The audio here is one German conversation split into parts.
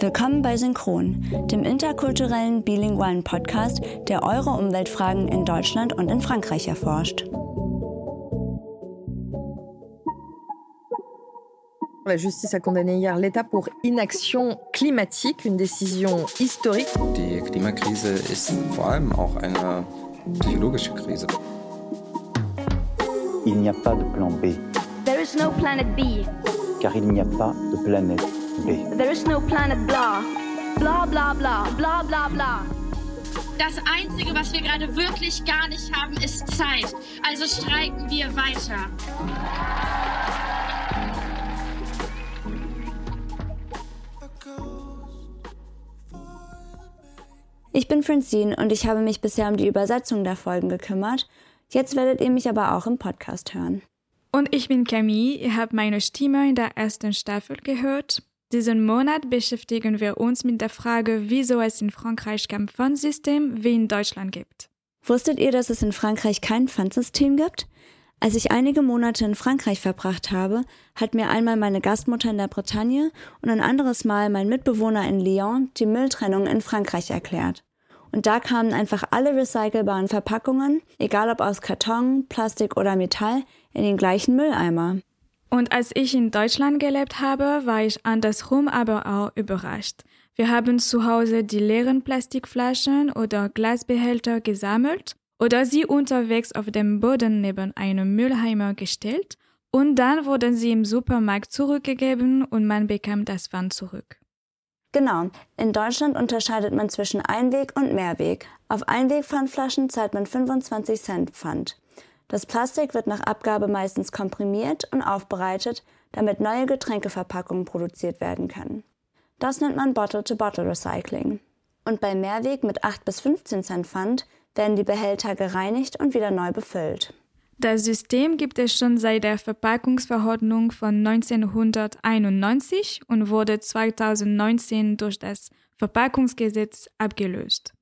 Willkommen bei Synchron, dem interkulturellen bilingualen Podcast, der eure Umweltfragen in Deutschland und in Frankreich erforscht. La justice a condamné hier l'État pour inaction climatique, une décision historique. Die Klimakrise ist vor allem auch eine psychologische Krise. Il n'y a pas de plan B. There is no planet B. Car il n'y a pas de planète There is no planet blah. Blah, blah, blah, blah, blah, blah. Das Einzige, was wir gerade wirklich gar nicht haben, ist Zeit. Also streiken wir weiter. Ich bin Francine und ich habe mich bisher um die Übersetzung der Folgen gekümmert. Jetzt werdet ihr mich aber auch im Podcast hören. Und ich bin Camille, ihr habt meine Stimme in der ersten Staffel gehört. Diesen Monat beschäftigen wir uns mit der Frage, wieso es in Frankreich kein Pfandsystem wie in Deutschland gibt. Wusstet ihr, dass es in Frankreich kein Pfandsystem gibt? Als ich einige Monate in Frankreich verbracht habe, hat mir einmal meine Gastmutter in der Bretagne und ein anderes Mal mein Mitbewohner in Lyon die Mülltrennung in Frankreich erklärt. Und da kamen einfach alle recycelbaren Verpackungen, egal ob aus Karton, Plastik oder Metall, in den gleichen Mülleimer. Und als ich in Deutschland gelebt habe, war ich andersrum aber auch überrascht. Wir haben zu Hause die leeren Plastikflaschen oder Glasbehälter gesammelt oder sie unterwegs auf dem Boden neben einem Mülleimer gestellt und dann wurden sie im Supermarkt zurückgegeben und man bekam das Pfand zurück. Genau, in Deutschland unterscheidet man zwischen Einweg- und Mehrweg. Auf Einwegpfandflaschen zahlt man 25 Cent Pfand. Das Plastik wird nach Abgabe meistens komprimiert und aufbereitet, damit neue Getränkeverpackungen produziert werden können. Das nennt man Bottle-to-Bottle-Recycling. Und bei Mehrweg mit 8 bis 15 Cent Pfand werden die Behälter gereinigt und wieder neu befüllt. Das System gibt es schon seit der Verpackungsverordnung von 1991 und wurde 2019 durch das Verpackungsgesetz abgelöst.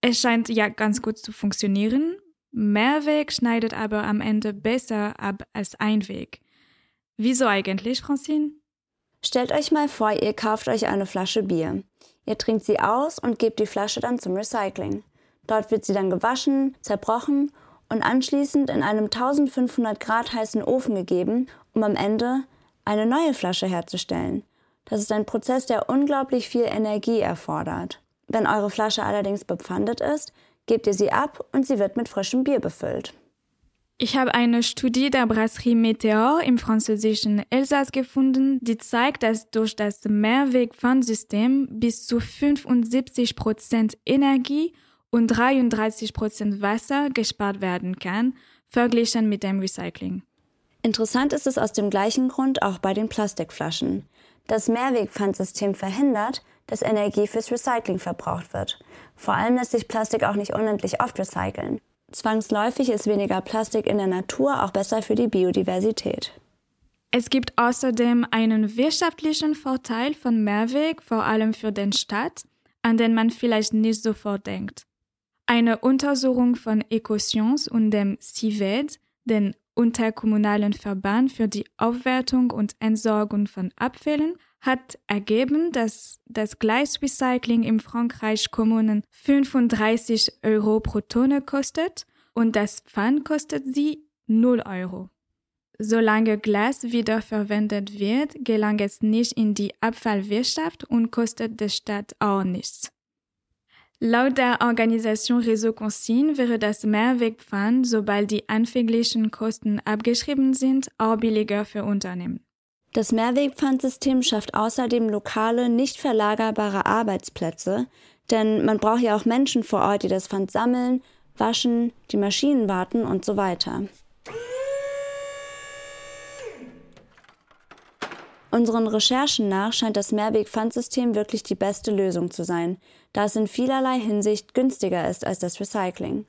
Es scheint ja ganz gut zu funktionieren. Mehrweg schneidet aber am Ende besser ab als Einweg. Wieso eigentlich, Francine? Stellt euch mal vor, ihr kauft euch eine Flasche Bier. Ihr trinkt sie aus und gebt die Flasche dann zum Recycling. Dort wird sie dann gewaschen, zerbrochen und anschließend in einem 1500 Grad heißen Ofen gegeben, um am Ende eine neue Flasche herzustellen. Das ist ein Prozess, der unglaublich viel Energie erfordert. Wenn eure Flasche allerdings bepfandet ist, gebt ihr sie ab und sie wird mit frischem Bier befüllt. Ich habe eine Studie der Brasserie Meteor im französischen Elsass gefunden, die zeigt, dass durch das Mehrwegpfandsystem bis zu 75 Prozent Energie und 33 Prozent Wasser gespart werden kann, verglichen mit dem Recycling. Interessant ist es aus dem gleichen Grund auch bei den Plastikflaschen. Das Mehrwegpfandsystem verhindert, dass Energie fürs Recycling verbraucht wird. Vor allem lässt sich Plastik auch nicht unendlich oft recyceln. Zwangsläufig ist weniger Plastik in der Natur auch besser für die Biodiversität. Es gibt außerdem einen wirtschaftlichen Vorteil von Mehrweg, vor allem für den Staat, an den man vielleicht nicht sofort denkt. Eine Untersuchung von Ecoscience und dem CIVED, den Unterkommunalen Verband für die Aufwertung und Entsorgung von Abfällen, hat ergeben, dass das Gleisrecycling in Frankreich Kommunen 35 Euro pro Tonne kostet und das Pfand kostet sie 0 Euro. Solange Glas wiederverwendet wird, gelangt es nicht in die Abfallwirtschaft und kostet der Staat auch nichts. Laut der Organisation Réseau Consigne wäre das Mehrwegpfand, sobald die anfänglichen Kosten abgeschrieben sind, auch billiger für Unternehmen. Das Mehrwegpfandsystem schafft außerdem lokale, nicht verlagerbare Arbeitsplätze, denn man braucht ja auch Menschen vor Ort, die das Pfand sammeln, waschen, die Maschinen warten und so weiter. Unseren Recherchen nach scheint das Mehrweg-Pfandsystem wirklich die beste Lösung zu sein, da es in vielerlei Hinsicht günstiger ist als das Recycling.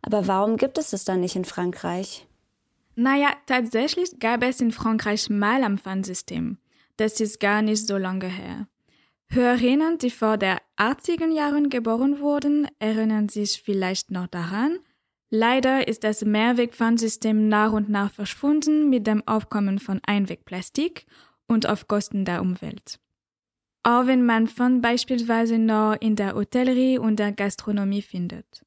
Aber warum gibt es es dann nicht in Frankreich? Naja, tatsächlich gab es in Frankreich mal ein Pfandsystem. Das ist gar nicht so lange her. Hörerinnen, die vor der 80er Jahren geboren wurden, erinnern sich vielleicht noch daran. Leider ist das Mehrwegpfandsystem nach und nach verschwunden mit dem Aufkommen von Einwegplastik und auf Kosten der Umwelt. auch wenn man Pfand beispielsweise nur in der Hotellerie und der Gastronomie findet.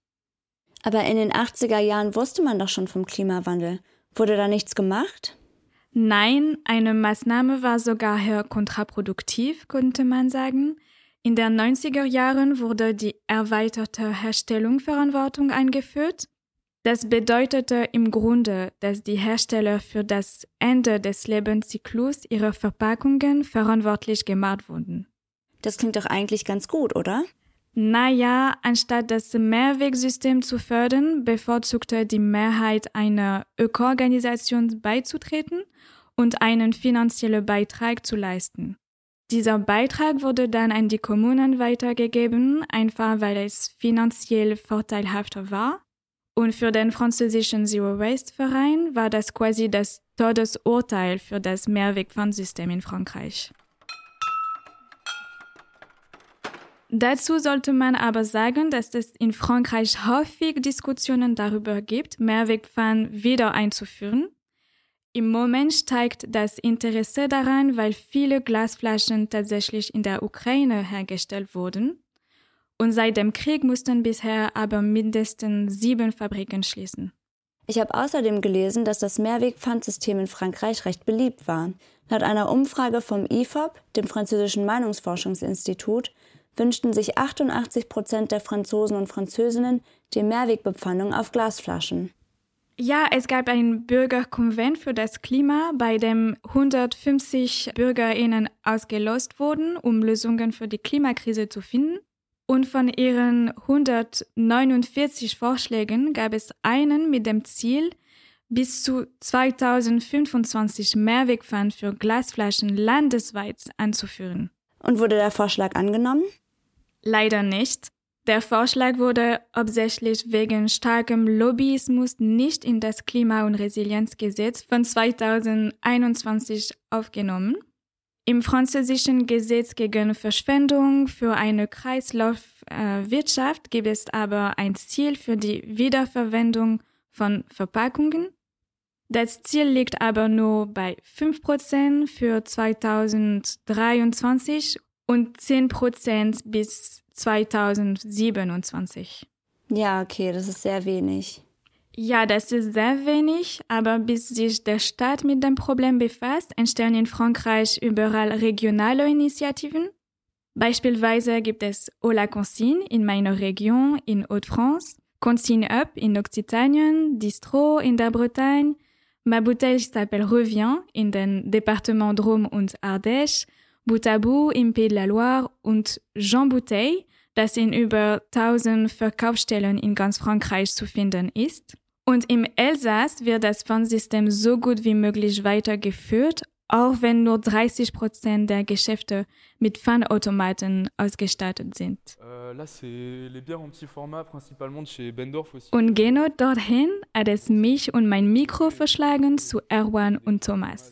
Aber in den 80er Jahren wusste man doch schon vom Klimawandel. Wurde da nichts gemacht? Nein, eine Maßnahme war sogar kontraproduktiv, könnte man sagen. In den 90er Jahren wurde die erweiterte Herstellungsverantwortung eingeführt. Das bedeutete im Grunde, dass die Hersteller für das Ende des Lebenszyklus ihrer Verpackungen verantwortlich gemacht wurden. Das klingt doch eigentlich ganz gut, oder? Naja, anstatt das Mehrwegsystem zu fördern, bevorzugte die Mehrheit einer Ökoorganisation beizutreten und einen finanziellen Beitrag zu leisten. Dieser Beitrag wurde dann an die Kommunen weitergegeben, einfach weil es finanziell vorteilhafter war. Und für den französischen Zero Waste Verein war das quasi das Todesurteil für das Mehrwegpfandsystem in Frankreich. Dazu sollte man aber sagen, dass es in Frankreich häufig Diskussionen darüber gibt, Mehrwegpfannen wieder einzuführen. Im Moment steigt das Interesse daran, weil viele Glasflaschen tatsächlich in der Ukraine hergestellt wurden. Und seit dem Krieg mussten bisher aber mindestens sieben Fabriken schließen. Ich habe außerdem gelesen, dass das Mehrwegpfandsystem in Frankreich recht beliebt war. Laut einer Umfrage vom IFOP, dem französischen Meinungsforschungsinstitut, wünschten sich 88 Prozent der Franzosen und Französinnen die Mehrwegbepfannung auf Glasflaschen. Ja, es gab ein Bürgerkonvent für das Klima, bei dem 150 Bürgerinnen ausgelost wurden, um Lösungen für die Klimakrise zu finden. Und von ihren 149 Vorschlägen gab es einen mit dem Ziel, bis zu 2025 Mehrwegpfannen für Glasflaschen landesweit anzuführen. Und wurde der Vorschlag angenommen? Leider nicht. Der Vorschlag wurde hauptsächlich wegen starkem Lobbyismus nicht in das Klima- und Resilienzgesetz von 2021 aufgenommen. Im französischen Gesetz gegen Verschwendung für eine Kreislaufwirtschaft gibt es aber ein Ziel für die Wiederverwendung von Verpackungen. Das Ziel liegt aber nur bei 5% für 2023 und 10% bis 2027. Ja, okay, das ist sehr wenig. Ja, das ist sehr wenig, aber bis sich der Staat mit dem Problem befasst, entstehen in Frankreich überall regionale Initiativen. Beispielsweise gibt es Ola Consigne in meiner Region in Haute-France, Consigne Up in Occitanien, Distro in der Bretagne, Ma Bouteille s'appelle Revient in den Departements Drôme und Ardèche, Boutabou im Pays de la Loire und Jean Bouteille, das in über 1000 Verkaufsstellen in ganz Frankreich zu finden ist. Und im Elsass wird das Pfandsystem so gut wie möglich weitergeführt, auch wenn nur 30 Prozent der Geschäfte mit Pfandautomaten ausgestattet sind. Und genau dorthin hat es mich und mein Mikro verschlagen zu Erwan und Thomas.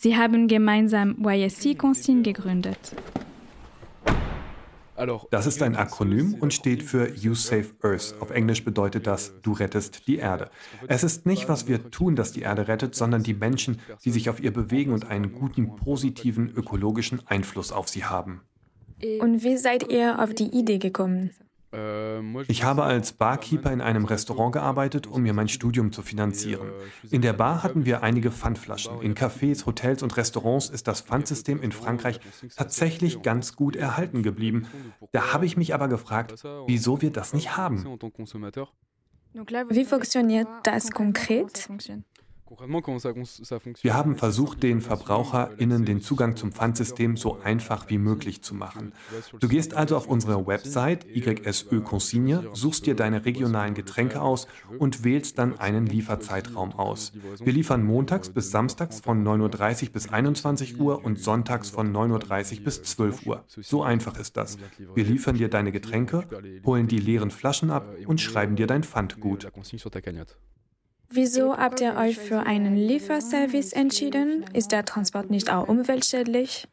Sie haben gemeinsam YSC Consigne gegründet. Das ist ein Akronym und steht für You Save Earth. Auf Englisch bedeutet das, du rettest die Erde. Es ist nicht, was wir tun, das die Erde rettet, sondern die Menschen, die sich auf ihr bewegen und einen guten, positiven, ökologischen Einfluss auf sie haben. Und wie seid ihr auf die Idee gekommen? Ich habe als Barkeeper in einem Restaurant gearbeitet, um mir mein Studium zu finanzieren. In der Bar hatten wir einige Pfandflaschen. In Cafés, Hotels und Restaurants ist das Pfandsystem in Frankreich tatsächlich ganz gut erhalten geblieben. Da habe ich mich aber gefragt, wieso wir das nicht haben. Wie funktioniert das konkret? Wir haben versucht, den VerbraucherInnen den Zugang zum Pfandsystem so einfach wie möglich zu machen. Du gehst also auf unsere Website YSÖ Consigne, suchst dir deine regionalen Getränke aus und wählst dann einen Lieferzeitraum aus. Wir liefern montags bis samstags von 9.30 Uhr bis 21 Uhr und sonntags von 9.30 Uhr bis 12 Uhr. So einfach ist das. Wir liefern dir deine Getränke, holen die leeren Flaschen ab und schreiben dir dein Pfandgut. Wieso habt ihr euch für einen Lieferservice entschieden? Ist der Transport nicht auch umweltschädlich?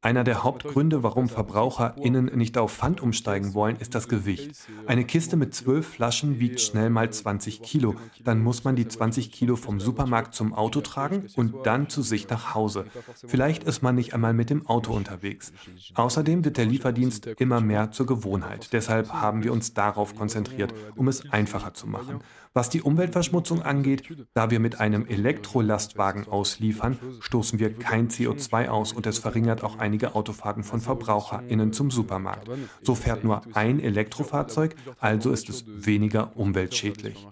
Einer der Hauptgründe, warum VerbraucherInnen nicht auf Pfand umsteigen wollen, ist das Gewicht. Eine Kiste mit zwölf Flaschen wiegt schnell mal 20 Kilo. Dann muss man die 20 Kilo vom Supermarkt zum Auto tragen und dann zu sich nach Hause. Vielleicht ist man nicht einmal mit dem Auto unterwegs. Außerdem wird der Lieferdienst immer mehr zur Gewohnheit. Deshalb haben wir uns darauf konzentriert, um es einfacher zu machen. Was die Umweltverschmutzung angeht, da wir mit einem Elektrolastwagen ausliefern, stoßen wir kein CO2 aus und es verringert auch einige Autofahrten von VerbraucherInnen zum Supermarkt. So fährt nur ein Elektrofahrzeug, also ist es weniger umweltschädlich.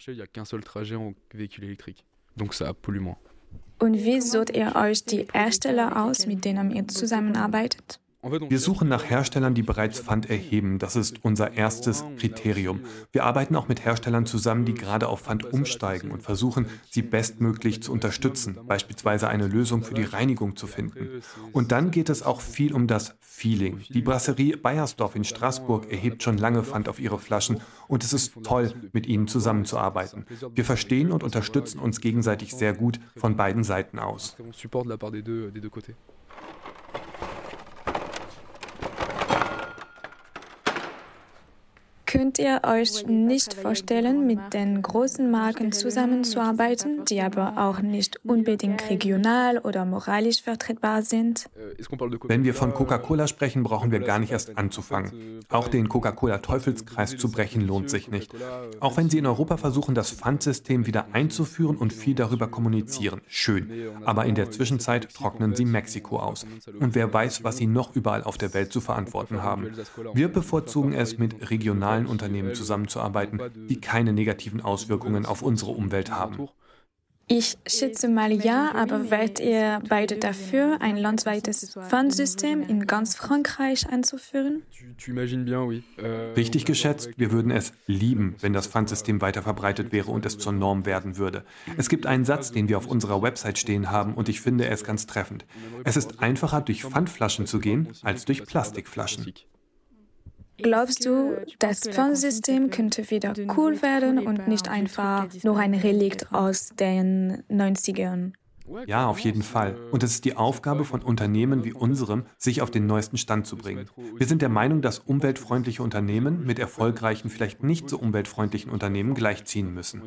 Und wie sucht ihr euch die Hersteller aus, mit denen ihr zusammenarbeitet? Wir suchen nach Herstellern, die bereits Pfand erheben. Das ist unser erstes Kriterium. Wir arbeiten auch mit Herstellern zusammen, die gerade auf Pfand umsteigen und versuchen, sie bestmöglich zu unterstützen, beispielsweise eine Lösung für die Reinigung zu finden. Und dann geht es auch viel um das Feeling. Die Brasserie Bayersdorf in Straßburg erhebt schon lange Pfand auf ihre Flaschen und es ist toll, mit ihnen zusammenzuarbeiten. Wir verstehen und unterstützen uns gegenseitig sehr gut von beiden Seiten aus. Könnt ihr euch nicht vorstellen, mit den großen Marken zusammenzuarbeiten, die aber auch nicht unbedingt regional oder moralisch vertretbar sind? Wenn wir von Coca-Cola sprechen, brauchen wir gar nicht erst anzufangen. Auch den Coca-Cola-Teufelskreis zu brechen lohnt sich nicht. Auch wenn sie in Europa versuchen, das Pfandsystem wieder einzuführen und viel darüber kommunizieren, schön. Aber in der Zwischenzeit trocknen sie Mexiko aus. Und wer weiß, was sie noch überall auf der Welt zu verantworten haben. Wir bevorzugen es mit regionalen globalen Unternehmen zusammenzuarbeiten, die keine negativen Auswirkungen auf unsere Umwelt haben. Ich schätze mal ja, aber wärt ihr beide dafür, ein landweites Pfandsystem in ganz Frankreich einzuführen? Euh, Richtig geschätzt, wir würden es lieben, wenn das Pfandsystem weiter verbreitet wäre und es zur Norm werden würde. Es gibt einen Satz, den wir auf unserer Website stehen haben und ich finde es ganz treffend. Es ist einfacher, durch Pfandflaschen zu gehen, als durch Plastikflaschen. Glaubst du, das Pfandsystem könnte wieder cool werden und nicht einfach nur ein Relikt aus den 90ern? Ja, auf jeden Fall. Und es ist die Aufgabe von Unternehmen wie unserem, sich auf den neuesten Stand zu bringen. Wir sind der Meinung, dass umweltfreundliche Unternehmen mit erfolgreichen, vielleicht nicht so umweltfreundlichen Unternehmen gleichziehen müssen.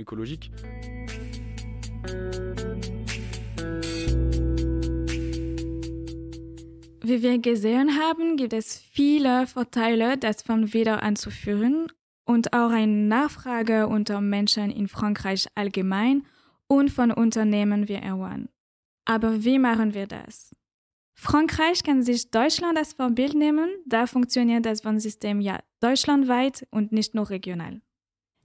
Wie wir gesehen haben, gibt es viele Vorteile, das von wieder anzuführen und auch eine Nachfrage unter Menschen in Frankreich allgemein und von Unternehmen wie Erwan. Aber wie machen wir das? Frankreich kann sich Deutschland als Vorbild nehmen, da funktioniert das Pfandsystem ja deutschlandweit und nicht nur regional.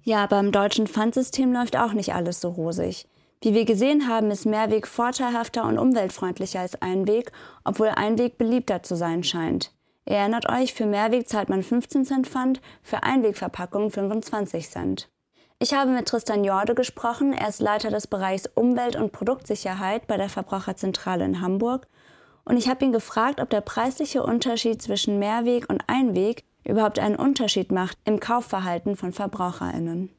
Ja, beim deutschen Pfandsystem läuft auch nicht alles so rosig. Wie wir gesehen haben, ist Mehrweg vorteilhafter und umweltfreundlicher als Einweg, obwohl Einweg beliebter zu sein scheint. Ihr erinnert euch, für Mehrweg zahlt man 15 Cent Pfand, für Einwegverpackungen 25 Cent. Ich habe mit Tristan Jorde gesprochen, er ist Leiter des Bereichs Umwelt- und Produktsicherheit bei der Verbraucherzentrale in Hamburg und ich habe ihn gefragt, ob der preisliche Unterschied zwischen Mehrweg und Einweg überhaupt einen Unterschied macht im Kaufverhalten von Verbraucherinnen.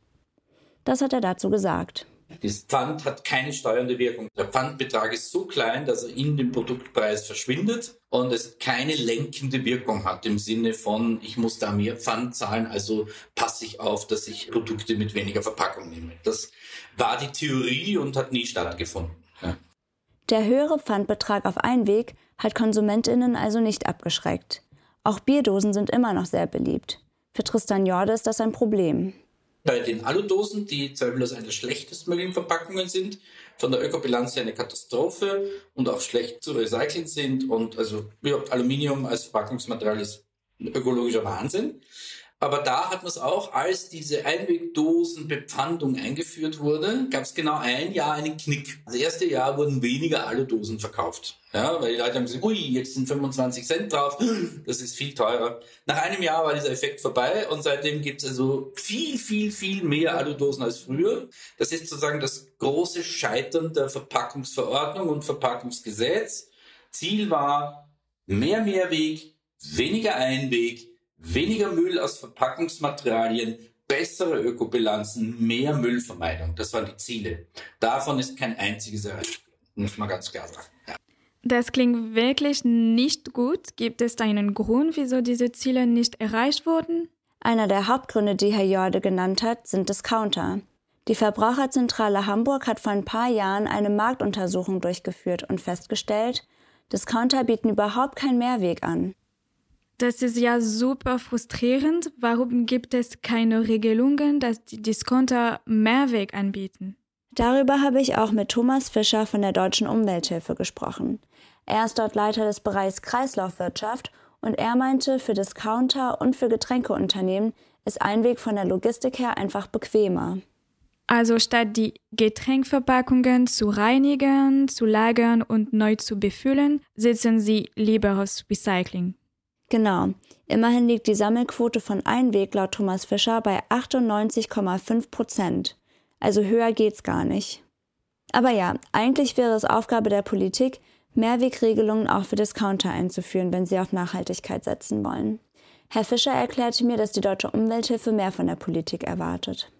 Das hat er dazu gesagt. Das Pfand hat keine steuernde Wirkung. Der Pfandbetrag ist so klein, dass er in dem Produktpreis verschwindet und es keine lenkende Wirkung hat im Sinne von, ich muss da mehr Pfand zahlen, also passe ich auf, dass ich Produkte mit weniger Verpackung nehme. Das war die Theorie und hat nie stattgefunden. Ja. Der höhere Pfandbetrag auf Einweg hat KonsumentInnen also nicht abgeschreckt. Auch Bierdosen sind immer noch sehr beliebt. Für Tristan Jorde ist das ein Problem. Bei den Aludosen, die zweifellos eine der schlechtestmöglichen Verpackungen sind, von der Ökobilanz her eine Katastrophe und auch schlecht zu recyceln sind und also überhaupt Aluminium als Verpackungsmaterial ist ökologischer Wahnsinn. Aber da hat man es auch, als diese Einwegdosenbepfandung eingeführt wurde, gab es genau ein Jahr einen Knick. Das erste Jahr wurden weniger Aludosen verkauft. Ja, weil die Leute haben gesagt, ui, jetzt sind 25 Cent drauf, das ist viel teurer. Nach einem Jahr war dieser Effekt vorbei und seitdem gibt es also viel, viel, viel mehr Aludosen als früher. Das ist sozusagen das große Scheitern der Verpackungsverordnung und Verpackungsgesetz. Ziel war mehr Mehrweg, weniger Einweg, weniger Müll aus Verpackungsmaterialien, bessere Ökobilanzen, mehr Müllvermeidung. Das waren die Ziele. Davon ist kein einziges erreicht. Muss man ganz klar sagen. Ja. Das klingt wirklich nicht gut. Gibt es einen Grund, wieso diese Ziele nicht erreicht wurden? Einer der Hauptgründe, die Herr Jorde genannt hat, sind Discounter. Die Verbraucherzentrale Hamburg hat vor ein paar Jahren eine Marktuntersuchung durchgeführt und festgestellt, Discounter bieten überhaupt keinen Mehrweg an. Das ist ja super frustrierend. Warum gibt es keine Regelungen, dass die Discounter Mehrweg anbieten? Darüber habe ich auch mit Thomas Fischer von der Deutschen Umwelthilfe gesprochen. Er ist dort Leiter des Bereichs Kreislaufwirtschaft und er meinte, für Discounter und für Getränkeunternehmen ist ein Weg von der Logistik her einfach bequemer. Also statt die Getränkverpackungen zu reinigen, zu lagern und neu zu befüllen, setzen sie lieber aufs Recycling. Genau. Immerhin liegt die Sammelquote von Einweg laut Thomas Fischer bei 98,5 Prozent. Also höher geht's gar nicht. Aber ja, eigentlich wäre es Aufgabe der Politik, Mehrwegregelungen auch für Discounter einzuführen, wenn sie auf Nachhaltigkeit setzen wollen. Herr Fischer erklärte mir, dass die Deutsche Umwelthilfe mehr von der Politik erwartet.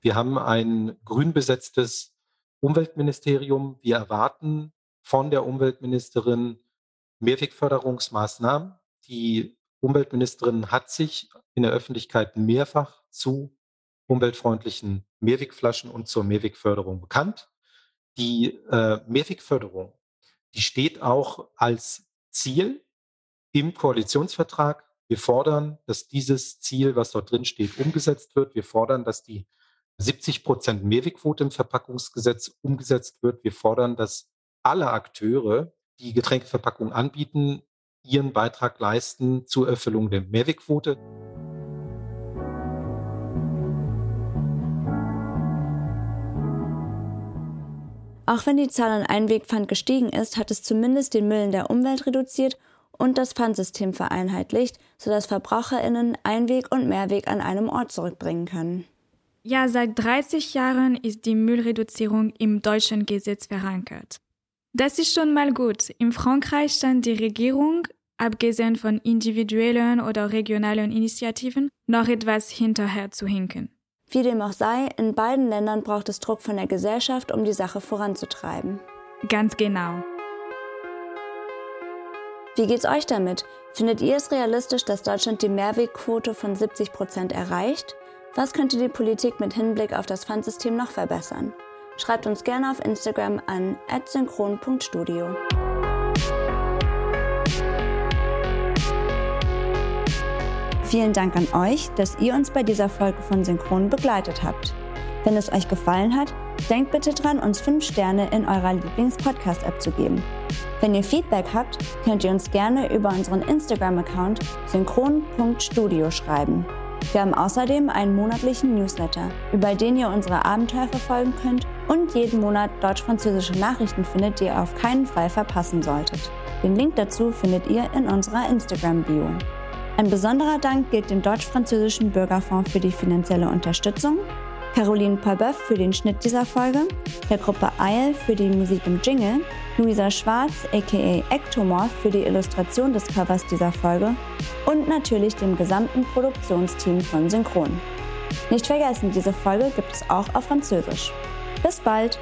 Wir haben ein grün besetztes Umweltministerium. Wir erwarten von der Umweltministerin Mehrwegförderungsmaßnahmen. Die Umweltministerin hat sich in der Öffentlichkeit mehrfach zu umweltfreundlichen Mehrwegflaschen und zur Mehrwegförderung bekannt. Die äh, Mehrwegförderung, die steht auch als Ziel im Koalitionsvertrag. Wir fordern, dass dieses Ziel, was dort drin steht, umgesetzt wird. Wir fordern, dass die 70 Prozent Mehrwegquote im Verpackungsgesetz umgesetzt wird. Wir fordern, dass alle Akteure, die Getränkeverpackungen anbieten, ihren Beitrag leisten zur Erfüllung der Mehrwegquote. Auch wenn die Zahl an Einwegpfand gestiegen ist, hat es zumindest den Müll in der Umwelt reduziert und das Pfandsystem vereinheitlicht, sodass VerbraucherInnen Einweg und Mehrweg an einem Ort zurückbringen können. Ja, seit 30 Jahren ist die Müllreduzierung im deutschen Gesetz verankert. Das ist schon mal gut. In Frankreich stand die Regierung, abgesehen von individuellen oder regionalen Initiativen, noch etwas hinterher zu hinken. Wie dem auch sei, in beiden Ländern braucht es Druck von der Gesellschaft, um die Sache voranzutreiben. Ganz genau. Wie geht's euch damit? Findet ihr es realistisch, dass Deutschland die Mehrwegquote von 70 Prozent erreicht? Was könnte die Politik mit Hinblick auf das Pfandsystem noch verbessern? Schreibt uns gerne auf Instagram an synchron.studio. Vielen Dank an euch, dass ihr uns bei dieser Folge von Synchron begleitet habt. Wenn es euch gefallen hat, denkt bitte dran, uns 5 Sterne in eurer Lieblings-Podcast-App zu geben. Wenn ihr Feedback habt, könnt ihr uns gerne über unseren Instagram-Account synchron.studio schreiben. Wir haben außerdem einen monatlichen Newsletter, über den ihr unsere Abenteuer verfolgen könnt und jeden Monat deutsch-französische Nachrichten findet, die ihr auf keinen Fall verpassen solltet. Den Link dazu findet ihr in unserer Instagram-Bio. Ein besonderer Dank gilt dem Deutsch-Französischen Bürgerfonds für die finanzielle Unterstützung, Caroline Pabeuf für den Schnitt dieser Folge, der Gruppe Eil für die Musik im Jingle Luisa Schwarz aka Ektomorph für die Illustration des Covers dieser Folge und natürlich dem gesamten Produktionsteam von Synchron. Nicht vergessen, diese Folge gibt es auch auf Französisch. Bis bald!